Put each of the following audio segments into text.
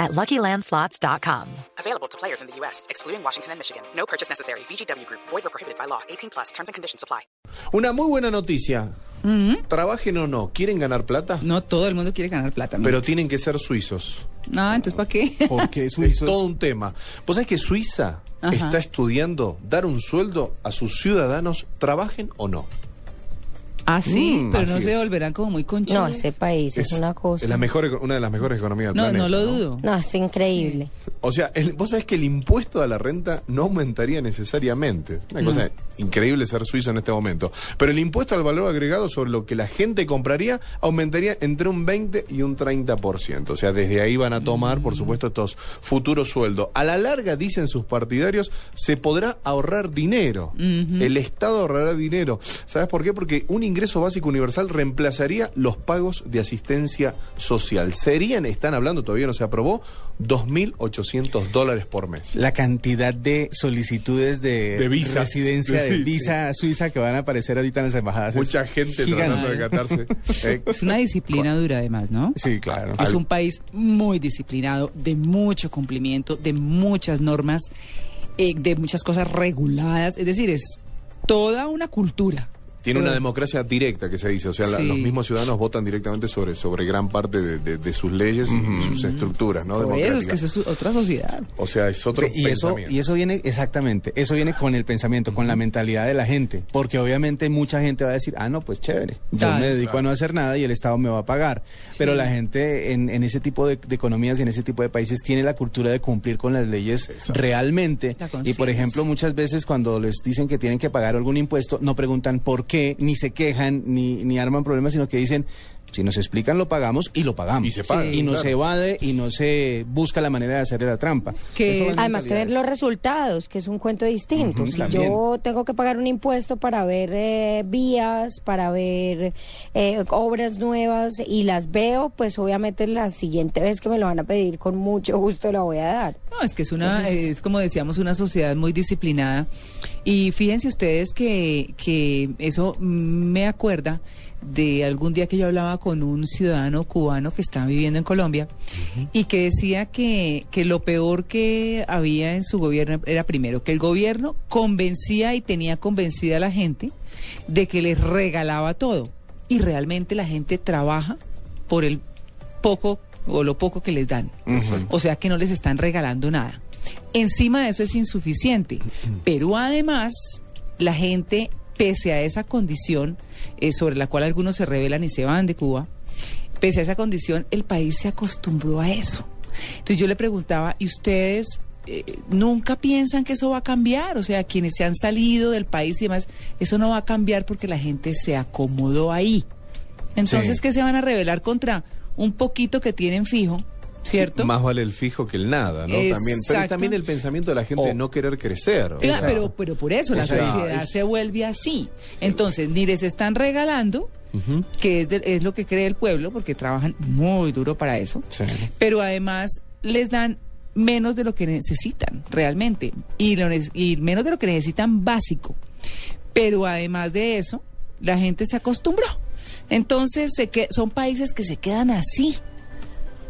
at LuckyLandSlots.com. Available to players in the U.S., excluding Washington and Michigan. No purchase necessary. VGW Group, void or prohibited by law. 18 plus terms and conditions apply. Una muy buena noticia. Trabajen o no, ¿quieren ganar plata? No todo el mundo quiere ganar plata. ¿no? Pero tienen que ser suizos. Ah, entonces ¿para qué? Porque Es suizos. todo un tema. ¿Vos sabés que Suiza Ajá. está estudiando dar un sueldo a sus ciudadanos, trabajen o no? Ah, sí, Mm, pero no se es. volverán como muy conchudos. No, ese país es, una cosa. Es la mejor, una de las mejores economías del No, planeta. no lo dudo. No, es increíble. O sea, el- vos sabés que el impuesto a la renta no aumentaría necesariamente. Es Una cosa increíble ser suizo en este momento. Pero el impuesto al valor agregado sobre lo que la gente compraría aumentaría entre un 20 y un 30%. O sea, desde ahí van a tomar, por supuesto, estos futuros sueldos. A la larga, dicen sus partidarios, se podrá ahorrar dinero. El Estado ahorrará dinero. ¿Sabes por qué? Porque un ingreso básico universal reemplazaría los pagos de asistencia social. Serían, están hablando, todavía no se aprobó, 2.800 dólares por mes. La cantidad de solicitudes de, De visa. residencia, de Sí, visa suiza que van a aparecer ahorita en las embajadas. es Mucha gente gigante. tratando de catarse. Eh, Es una disciplina dura además, ¿no? Sí, claro. Es un país muy disciplinado, de mucho cumplimiento, de muchas normas, eh, de muchas cosas reguladas. Es decir, es toda una cultura. Tiene una democracia directa que se dice, o sea, la- Sí. los mismos ciudadanos votan directamente sobre, sobre gran parte de, de- de sus leyes y- y, sus estructuras, ¿no? Por eso es que eso es otra sociedad. O sea, es otro y eso, pensamiento. y eso viene, exactamente, eso viene con el pensamiento, con la mentalidad de la gente. Porque obviamente mucha gente va a decir, ah, no, pues chévere, yo Claro. me dedico Claro. a no hacer nada y el Estado me va a pagar. Pero la gente en, en ese tipo de, de economías y en ese tipo de países tiene la cultura de cumplir con las leyes realmente. La Y por ejemplo, muchas veces cuando les dicen que tienen que pagar algún impuesto, no preguntan por qué, ni se quejan, ni, ni arman problemas, sino que dicen... Si nos explican, lo pagamos y lo pagamos. Y se paga, Y no claro. se evade y no se busca la manera de hacerle la trampa. Que Además que ver los resultados, que es un cuento distinto. Si también. yo tengo que pagar un impuesto para ver eh, vías, para ver eh, obras nuevas y las veo, pues obviamente la siguiente vez que me lo van a pedir, con mucho gusto la voy a dar. No, es que es una, Entonces- es como decíamos, una sociedad muy disciplinada. Y fíjense ustedes que, que eso me acuerda de algún día que yo hablaba con un ciudadano cubano que estaba viviendo en Colombia y que decía que, que lo peor que había en su gobierno era primero que el gobierno convencía y tenía convencida a la gente de que les regalaba todo. Y realmente la gente trabaja por el poco o lo poco que les dan. O sea que no les están regalando nada. Encima de eso es insuficiente. Pero además, la gente, pese a esa condición eh, sobre la cual algunos se rebelan y se van de Cuba, pese a esa condición, el país se acostumbró a eso. Entonces yo le preguntaba, ¿y ustedes eh, nunca piensan que eso va a cambiar? O sea, quienes se han salido del país y demás, eso no va a cambiar porque la gente se acomodó ahí. Entonces, Sí. ¿qué se van a rebelar contra un poquito que tienen fijo? ¿Cierto? Sí, más vale el fijo que el nada, ¿no? También, pero es también el pensamiento de la gente de no querer crecer. o Claro, sea, pero, pero por eso la sea, sociedad es- se vuelve así. Entonces, ni les están regalando, que es, de- es lo que cree el pueblo, porque trabajan muy duro para eso, Sí. pero además les dan menos de lo que necesitan realmente y, lo y menos de lo que necesitan básico. Pero además de eso, la gente se acostumbró. Entonces, se que, son países que se quedan así.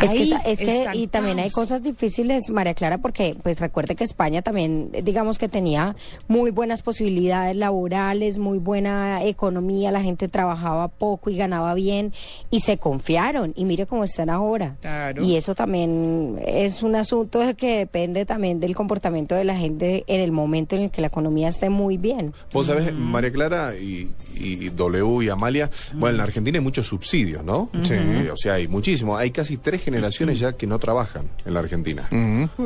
Es que, ahí, es que y también hay cosas difíciles, María Clara, porque pues recuerde que España también, digamos que tenía muy buenas posibilidades laborales, muy buena economía, la gente trabajaba poco y ganaba bien y se confiaron y mire cómo están ahora. Claro. Y eso también es un asunto de que depende también del comportamiento de la gente en el momento en el que la economía esté muy bien. Vos sabés, María Clara y, y W y Amalia, bueno, en la Argentina hay muchos subsidios, ¿no? Sí. O sea, hay muchísimos. Hay casi tres generaciones ya que no trabajan en la Argentina.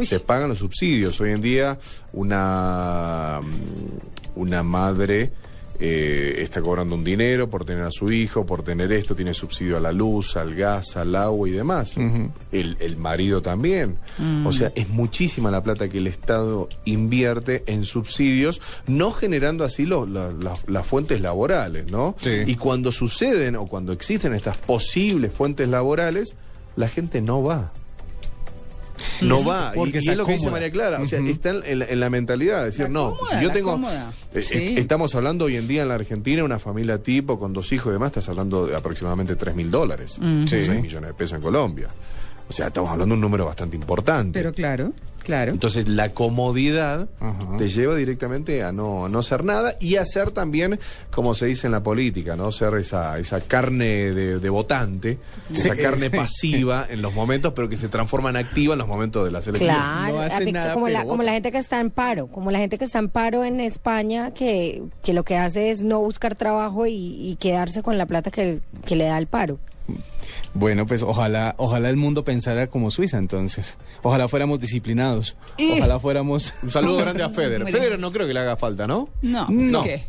Se pagan los subsidios. Hoy en día, una, una madre eh, está cobrando un dinero por tener a su hijo, por tener esto, tiene subsidio a la luz, al gas, al agua y demás. el, el marido también. O sea, es muchísima la plata que el Estado invierte en subsidios, no generando así lo- la- la- las fuentes laborales, ¿no? Sí. Y cuando suceden o cuando existen estas posibles fuentes laborales, la gente no va. No va, Porque y, es lo que dice. María Clara, o sea, Ujú. está en la, en la mentalidad de decir, Está no, cómoda, si yo tengo, eh, Sí. eh, estamos hablando hoy en día en la Argentina, una familia tipo con dos hijos y demás, estás hablando de aproximadamente 3 mil dólares, Sí. 6 millones de pesos en Colombia. O sea, estamos hablando de un número bastante importante. Pero claro, claro. Entonces la comodidad Ajá. te lleva directamente a no, a no hacer nada y a ser también, como se dice en la política, ¿no? Ser esa, esa carne de, de votante, esa carne sí. pasiva en los momentos, pero que se transforma en activa en los momentos de la selección. Claro, No hacen nada, como, la, como gente que está en paro, como la gente que está en paro en España, que, que lo que hace es no buscar trabajo y, y quedarse con la plata que, que le da el paro. Bueno, pues ojalá, ojalá el mundo pensara como Suiza entonces. Ojalá fuéramos disciplinados. Y- Ojalá fuéramos... Un saludo grande a Federer. Federer no creo que le haga falta, ¿no? No, No. ¿qué?